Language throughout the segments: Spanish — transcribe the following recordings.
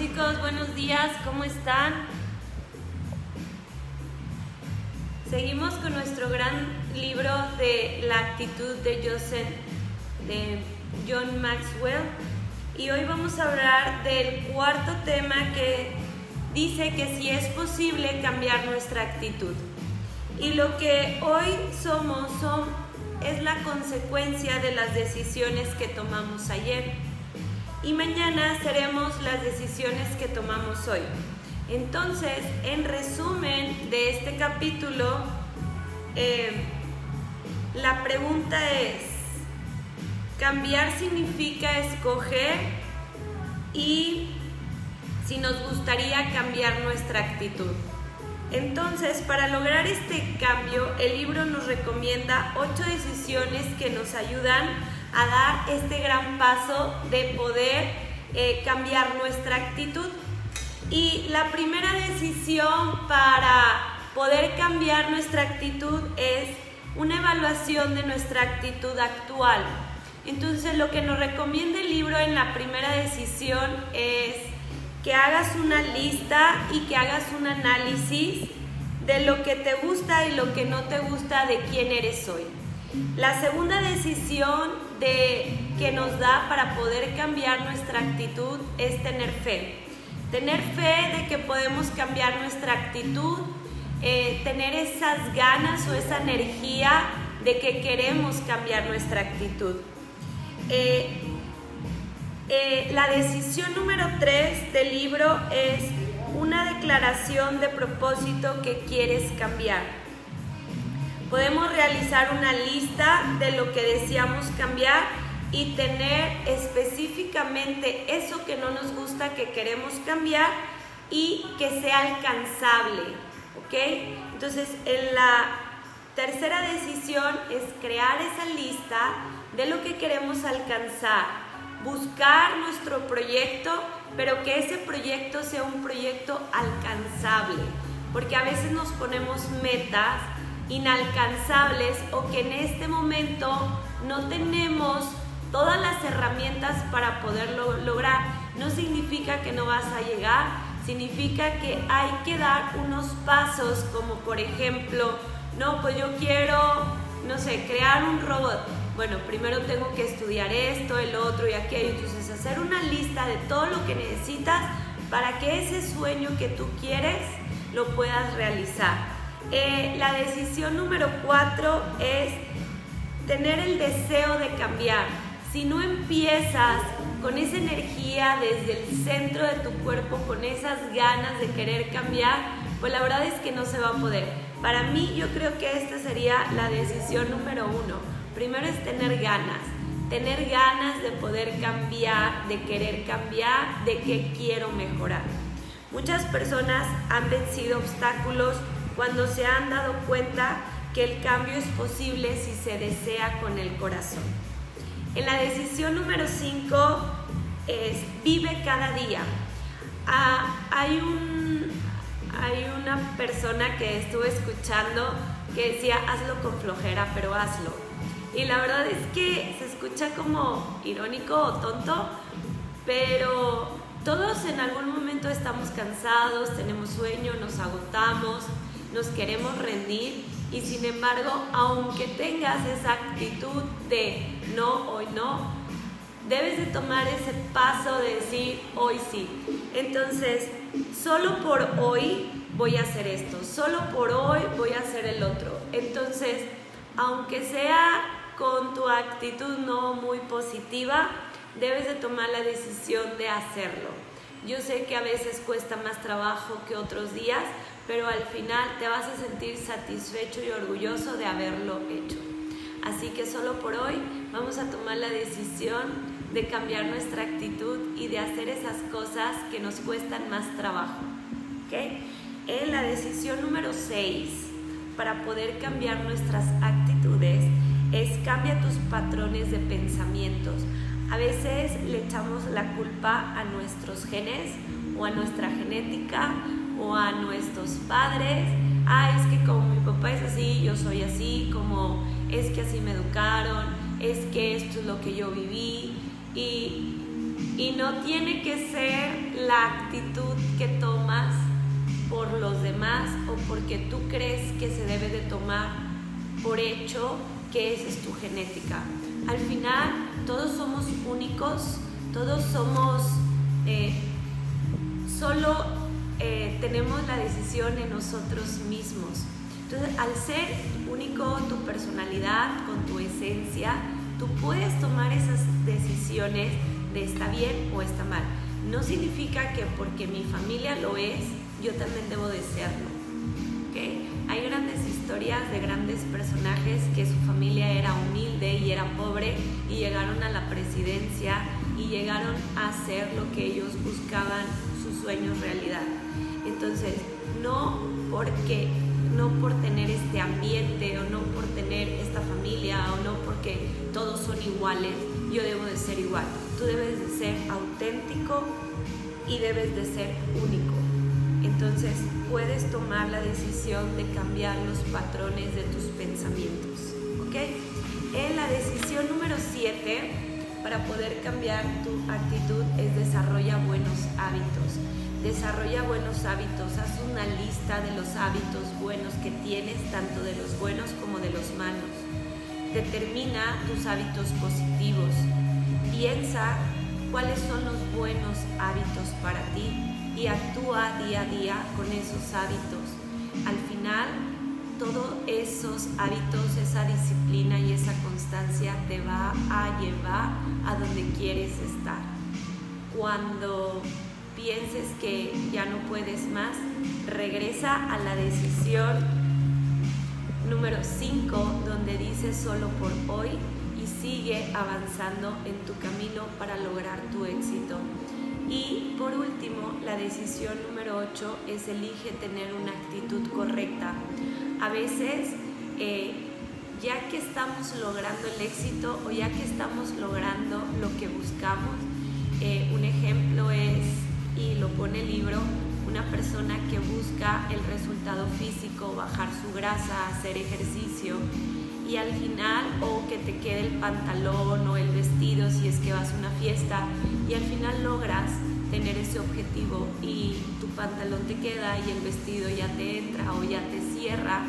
chicos, buenos días, ¿cómo están? Seguimos con nuestro gran libro de La actitud de Joseph, de John Maxwell, y hoy vamos a hablar del cuarto tema que dice que si es posible cambiar nuestra actitud. Y lo que hoy somos son, es la consecuencia de las decisiones que tomamos ayer. Y mañana seremos las decisiones que tomamos hoy. Entonces, en resumen de este capítulo, eh, la pregunta es, cambiar significa escoger y si nos gustaría cambiar nuestra actitud. Entonces, para lograr este cambio, el libro nos recomienda ocho decisiones que nos ayudan a dar este gran paso de poder eh, cambiar nuestra actitud. Y la primera decisión para poder cambiar nuestra actitud es una evaluación de nuestra actitud actual. Entonces lo que nos recomienda el libro en la primera decisión es que hagas una lista y que hagas un análisis de lo que te gusta y lo que no te gusta de quién eres hoy. La segunda decisión de, que nos da para poder cambiar nuestra actitud es tener fe. Tener fe de que podemos cambiar nuestra actitud, eh, tener esas ganas o esa energía de que queremos cambiar nuestra actitud. Eh, eh, la decisión número 3 del libro es una declaración de propósito que quieres cambiar. Podemos realizar una lista de lo que deseamos cambiar y tener específicamente eso que no nos gusta que queremos cambiar y que sea alcanzable. ¿Ok? Entonces, en la tercera decisión es crear esa lista de lo que queremos alcanzar, buscar nuestro proyecto, pero que ese proyecto sea un proyecto alcanzable, porque a veces nos ponemos metas inalcanzables o que en este momento no tenemos todas las herramientas para poderlo lograr. No significa que no vas a llegar, significa que hay que dar unos pasos como por ejemplo, no, pues yo quiero, no sé, crear un robot. Bueno, primero tengo que estudiar esto, el otro y aquello. Entonces, hacer una lista de todo lo que necesitas para que ese sueño que tú quieres lo puedas realizar. Eh, la decisión número cuatro es tener el deseo de cambiar. Si no empiezas con esa energía desde el centro de tu cuerpo, con esas ganas de querer cambiar, pues la verdad es que no se va a poder. Para mí yo creo que esta sería la decisión número uno. Primero es tener ganas, tener ganas de poder cambiar, de querer cambiar, de que quiero mejorar. Muchas personas han vencido obstáculos cuando se han dado cuenta que el cambio es posible si se desea con el corazón. En la decisión número 5 es vive cada día. Ah, hay, un, hay una persona que estuve escuchando que decía hazlo con flojera, pero hazlo. Y la verdad es que se escucha como irónico o tonto, pero todos en algún momento estamos cansados, tenemos sueño, nos agotamos, nos queremos rendir y sin embargo, aunque tengas esa actitud de no, hoy no, debes de tomar ese paso de decir hoy sí. Entonces, solo por hoy voy a hacer esto, solo por hoy voy a hacer el otro. Entonces, aunque sea con tu actitud no muy positiva, debes de tomar la decisión de hacerlo. Yo sé que a veces cuesta más trabajo que otros días, pero al final te vas a sentir satisfecho y orgulloso de haberlo hecho. Así que solo por hoy vamos a tomar la decisión de cambiar nuestra actitud y de hacer esas cosas que nos cuestan más trabajo. ¿Okay? En la decisión número 6, para poder cambiar nuestras actitudes, es cambia tus patrones de pensamientos. A veces le echamos la culpa a nuestros genes o a nuestra genética o a nuestros padres, ah, es que como mi papá es así, yo soy así, como es que así me educaron, es que esto es lo que yo viví. Y, Y no tiene que ser la actitud que tomas por los demás o porque tú crees que se debe de tomar por hecho que esa es tu genética. Al final todos somos únicos, todos somos, eh, solo eh, tenemos la decisión en nosotros mismos. Entonces, al ser único tu personalidad, con tu esencia, tú puedes tomar esas decisiones de está bien o está mal. No significa que porque mi familia lo es, yo también debo de serlo. Hay grandes historias de grandes personajes que su familia era humilde y era pobre y llegaron a la presidencia y llegaron a hacer lo que ellos buscaban, sus sueños realidad. Entonces, no porque no por tener este ambiente o no por tener esta familia o no porque todos son iguales, yo debo de ser igual. Tú debes de ser auténtico y debes de ser único. Entonces puedes tomar la decisión de cambiar los patrones de tus pensamientos. ¿Ok? En la decisión número 7, para poder cambiar tu actitud, es desarrolla buenos hábitos. Desarrolla buenos hábitos, haz una lista de los hábitos buenos que tienes, tanto de los buenos como de los malos. Determina tus hábitos positivos. Piensa cuáles son los buenos hábitos para ti y actúa día a día con esos hábitos. Al final, todos esos hábitos, esa disciplina y esa constancia te va a llevar a donde quieres estar. Cuando pienses que ya no puedes más, regresa a la decisión número 5, donde dice solo por hoy y sigue avanzando en tu camino para lograr tu éxito. Y por último, la decisión número 8 es elige tener una actitud correcta. A veces, eh, ya que estamos logrando el éxito o ya que estamos logrando lo que buscamos, eh, un ejemplo es, y lo pone el libro, una persona que busca el resultado físico, bajar su grasa, hacer ejercicio y al final o que te quede el pantalón o el vestido si es que vas a una fiesta y al final logras tener ese objetivo y tu pantalón te queda y el vestido ya te entra o ya te cierra,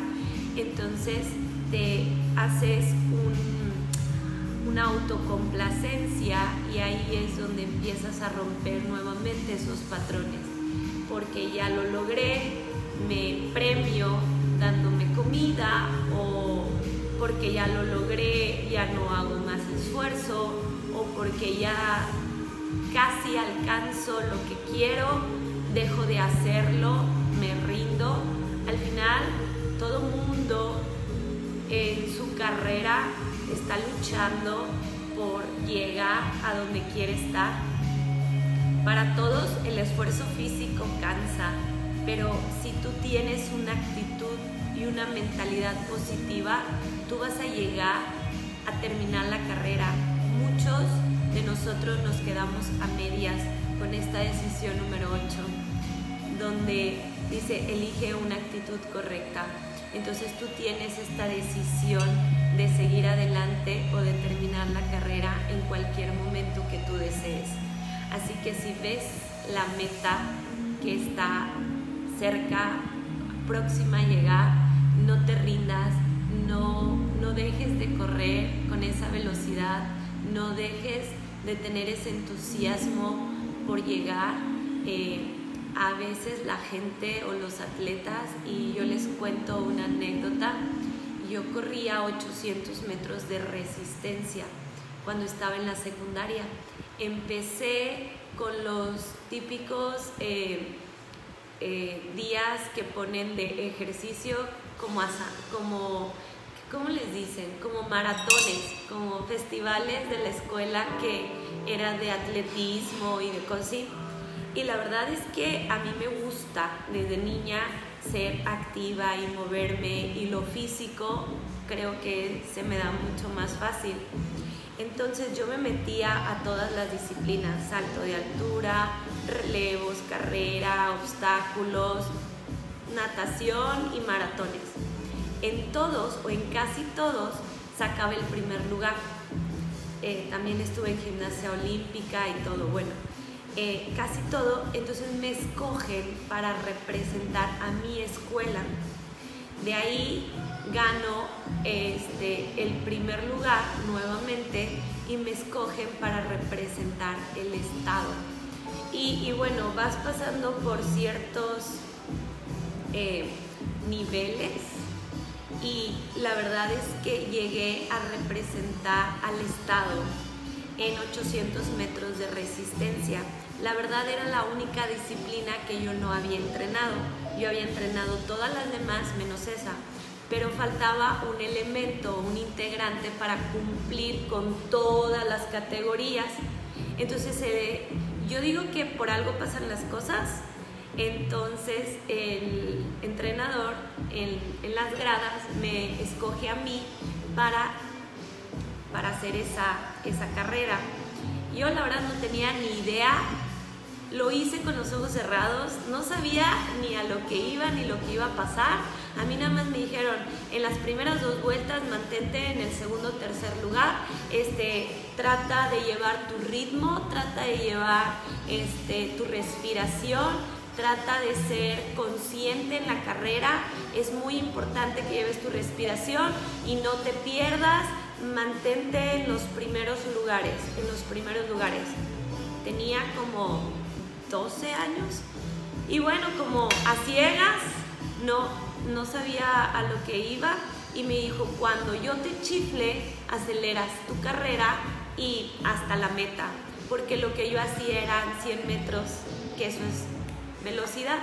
entonces te haces un, una autocomplacencia y ahí es donde empiezas a romper nuevamente esos patrones, porque ya lo logré, me premio dándome comida o porque ya lo logré, ya no hago más esfuerzo o porque ya casi alcanzo lo que quiero, dejo de hacerlo, me rindo. Al final, todo mundo en su carrera está luchando por llegar a donde quiere estar. Para todos el esfuerzo físico cansa, pero si tú tienes una actitud y una mentalidad positiva, tú vas a llegar a terminar la carrera. Muchos de nosotros nos quedamos a medias con esta decisión número 8, donde dice, elige una actitud correcta. Entonces tú tienes esta decisión de seguir adelante o de terminar la carrera en cualquier momento que tú desees. Así que si ves la meta que está cerca, próxima a llegar, no te rindas, no, no dejes de correr con esa velocidad, no dejes de tener ese entusiasmo por llegar. Eh, a veces la gente o los atletas, y yo les cuento una anécdota, yo corría 800 metros de resistencia cuando estaba en la secundaria. Empecé con los típicos eh, eh, días que ponen de ejercicio como, como ¿cómo les dicen? Como maratones, como festivales de la escuela que eran de atletismo y de cosas Y la verdad es que a mí me gusta desde niña ser activa y moverme y lo físico creo que se me da mucho más fácil. Entonces yo me metía a todas las disciplinas, salto de altura, relevos, carrera, obstáculos, natación y maratones en todos o en casi todos sacaba el primer lugar. eh, también estuve en gimnasia olímpica y todo, bueno, eh, casi todo, entonces me escogen para representar a mi escuela. De ahí gano este, el primer lugar nuevamente y me escogen para representar el Estado. Y, bueno, vas pasando por ciertos eh, niveles y la verdad es que llegué a representar al Estado en 800 metros de resistencia. La verdad era la única disciplina que yo no había entrenado. Yo había entrenado todas las demás menos esa, pero faltaba un elemento, un integrante para cumplir con todas las categorías. Entonces, eh, yo digo que por algo pasan las cosas. Entonces el entrenador en, en las gradas me escoge a mí para para hacer esa, esa carrera. Yo la verdad no tenía ni idea, lo hice con los ojos cerrados, no sabía ni a lo que iba ni lo que iba a pasar. A mí nada más me dijeron, en las primeras dos vueltas mantente en el segundo o tercer lugar, este, trata de llevar tu ritmo, trata de llevar este, tu respiración, trata de ser consciente en la carrera, es muy importante que lleves tu respiración y no te pierdas, mantente en los primeros lugares, en los primeros lugares. Tenía como 12 años y bueno, como a ciegas, no, no sabía a lo que iba y me dijo, cuando yo te chifle, aceleras tu carrera y hasta la meta, porque lo que yo hacía eran 100 metros, que eso es velocidad.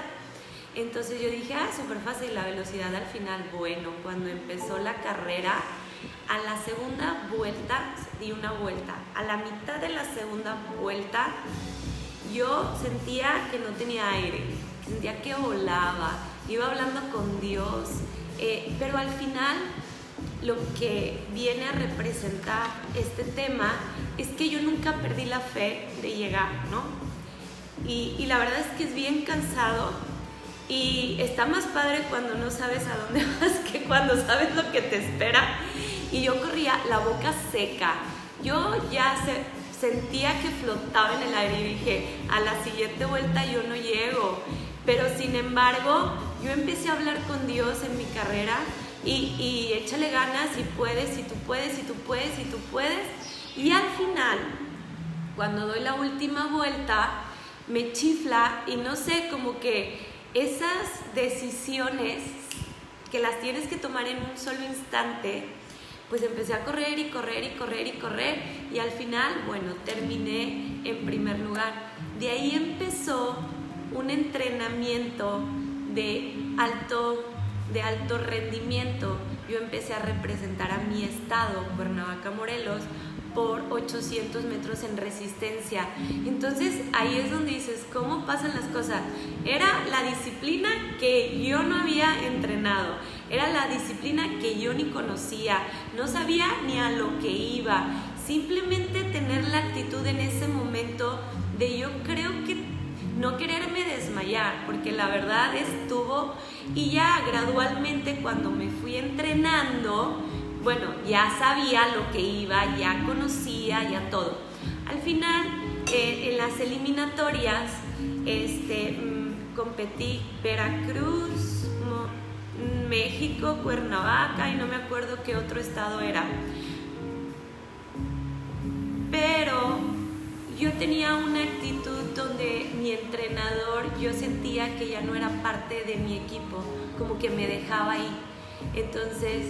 Entonces yo dije, ah, súper fácil la velocidad al final. Bueno, cuando empezó la carrera, a la segunda vuelta, di una vuelta, a la mitad de la segunda vuelta, yo sentía que no tenía aire, sentía que volaba, iba hablando con Dios, eh, pero al final lo que viene a representar este tema es que yo nunca perdí la fe de llegar, ¿no? Y, y la verdad es que es bien cansado y está más padre cuando no sabes a dónde vas que cuando sabes lo que te espera y yo corría la boca seca. Yo ya sentía que flotaba en el aire y dije, a la siguiente vuelta yo no llego. Pero sin embargo, yo empecé a hablar con Dios en mi carrera y, y échale ganas y puedes, y tú puedes, y tú puedes, y tú puedes. Y al final, cuando doy la última vuelta, me chifla y no sé, como que esas decisiones que las tienes que tomar en un solo instante, pues empecé a correr y correr y correr y correr y al final, bueno, terminé en primer lugar. De ahí empezó un entrenamiento de alto, de alto rendimiento. Yo empecé a representar a mi estado, Cuernavaca, Morelos, por 800 metros en resistencia. Entonces ahí es donde dices, ¿cómo pasan las cosas? Era la disciplina que yo no había entrenado, era la disciplina que yo ni conocía, no sabía ni a lo que iba. Simplemente tener la actitud en ese momento de yo creo que no quererme desmayar, porque la verdad estuvo y ya gradualmente cuando me fui entrenando, bueno, ya sabía lo que iba, ya conocía, ya todo. Al final, eh, en las eliminatorias, este, mm, competí Veracruz, México, Cuernavaca y no me acuerdo qué otro estado era. Pero yo tenía una actitud donde mi entrenador, yo sentía que ya no era parte de mi equipo, como que me dejaba ahí. Entonces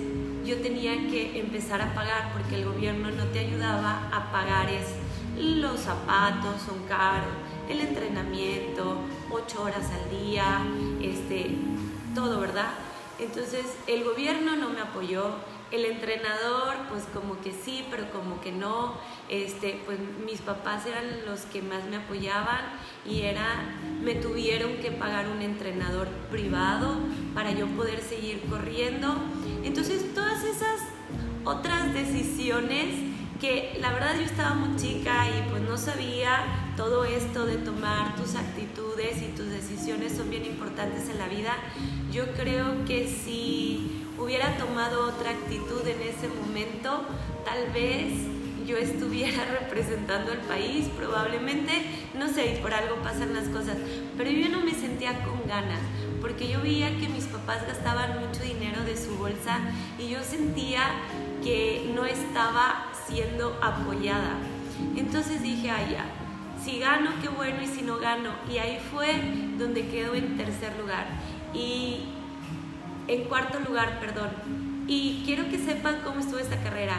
yo tenía que empezar a pagar porque el gobierno no te ayudaba a pagar es los zapatos son caros, el entrenamiento, ocho horas al día, este, todo, ¿verdad? Entonces el gobierno no me apoyó, el entrenador pues como que sí, pero como que no, este, pues mis papás eran los que más me apoyaban y era, me tuvieron que pagar un entrenador privado para yo poder seguir corriendo. Entonces todas esas otras decisiones que la verdad yo estaba muy chica y pues no sabía todo esto de tomar tus actitudes y tus decisiones son bien importantes en la vida. Yo creo que si hubiera tomado otra actitud en ese momento, tal vez yo estuviera representando al país, probablemente, no sé, por algo pasan las cosas, pero yo no me sentía con ganas, porque yo veía que mis papás gastaban mucho dinero de su bolsa y yo sentía que no estaba siendo apoyada. Entonces dije, ay ya, si gano, qué bueno, y si no gano. Y ahí fue donde quedo en tercer lugar. Y en cuarto lugar, perdón. Y quiero que sepan cómo estuvo esta carrera.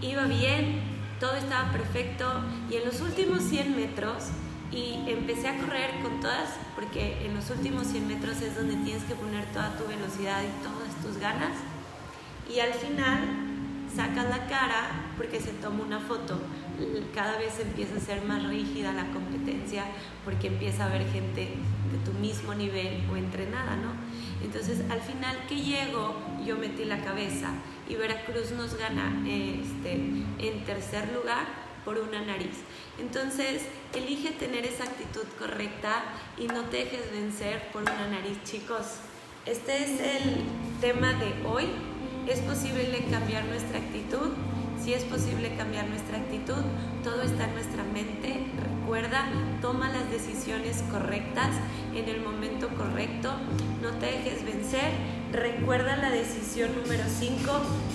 Iba bien, todo estaba perfecto y en los últimos 100 metros y empecé a correr con todas, porque en los últimos 100 metros es donde tienes que poner toda tu velocidad y todas tus ganas. Y al final sacas la cara porque se toma una foto. Cada vez empieza a ser más rígida la competencia porque empieza a haber gente de tu mismo nivel o entrenada, ¿no? Entonces al final que llego yo metí la cabeza y Veracruz nos gana este, en tercer lugar por una nariz. Entonces, elige tener esa actitud correcta y no te dejes vencer por una nariz, chicos. Este es el tema de hoy. ¿Es posible cambiar nuestra actitud? Si es posible cambiar nuestra actitud, todo está en nuestra mente. Recuerda, toma las decisiones correctas en el momento correcto. No te dejes vencer. Recuerda la decisión número 5.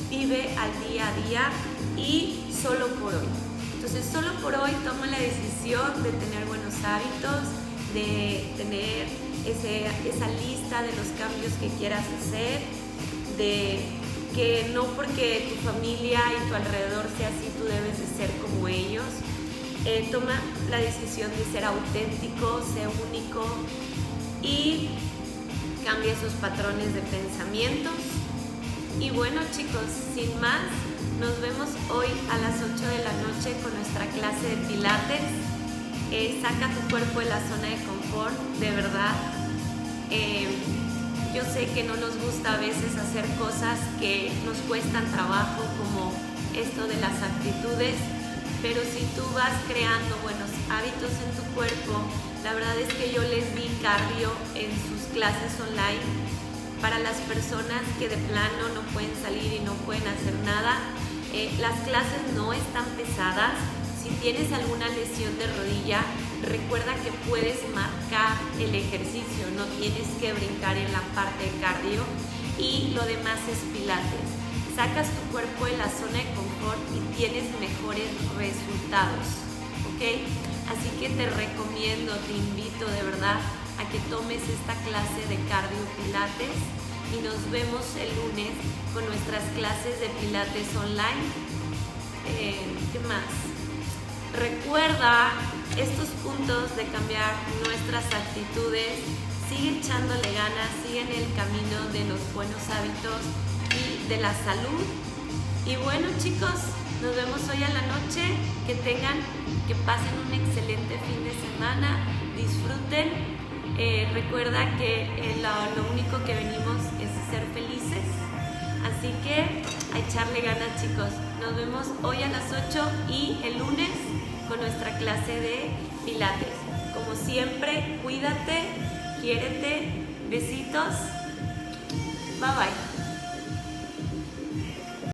Vive al día a día y solo por hoy. Entonces, solo por hoy toma la decisión de tener buenos hábitos, de tener esa lista de los cambios que quieras hacer, de que no porque tu familia y tu alrededor sea así, tú debes de ser como ellos. Eh, toma la decisión de ser auténtico, ser único y cambia esos patrones de pensamientos. Y bueno chicos, sin más, nos vemos hoy a las 8 de la noche con nuestra clase de pilates. Eh, saca tu cuerpo de la zona de confort, de verdad. Eh, yo sé que no nos gusta a veces hacer cosas que nos cuestan trabajo, como esto de las actitudes, pero si tú vas creando buenos hábitos en tu cuerpo, la verdad es que yo les di cardio en sus clases online para las personas que de plano no pueden salir y no pueden hacer nada. Eh, las clases no están pesadas. Si tienes alguna lesión de rodilla, Recuerda que puedes marcar el ejercicio, no tienes que brincar en la parte de cardio y lo demás es pilates. Sacas tu cuerpo de la zona de confort y tienes mejores resultados. Así que te recomiendo, te invito de verdad a que tomes esta clase de cardio pilates y nos vemos el lunes con nuestras clases de pilates online. Eh, ¿Qué más? Recuerda estos puntos de cambiar nuestras actitudes, sigue echándole ganas, sigue en el camino de los buenos hábitos y de la salud. Y bueno chicos, nos vemos hoy a la noche, que tengan, que pasen un excelente fin de semana, disfruten. Eh, recuerda que eh, lo, único que venimos es ser felices. Así que a echarle ganas chicos. Nos vemos hoy a las 8 y el lunes con nuestra clase de pilates. Como siempre, cuídate, quiérete, besitos. Bye bye.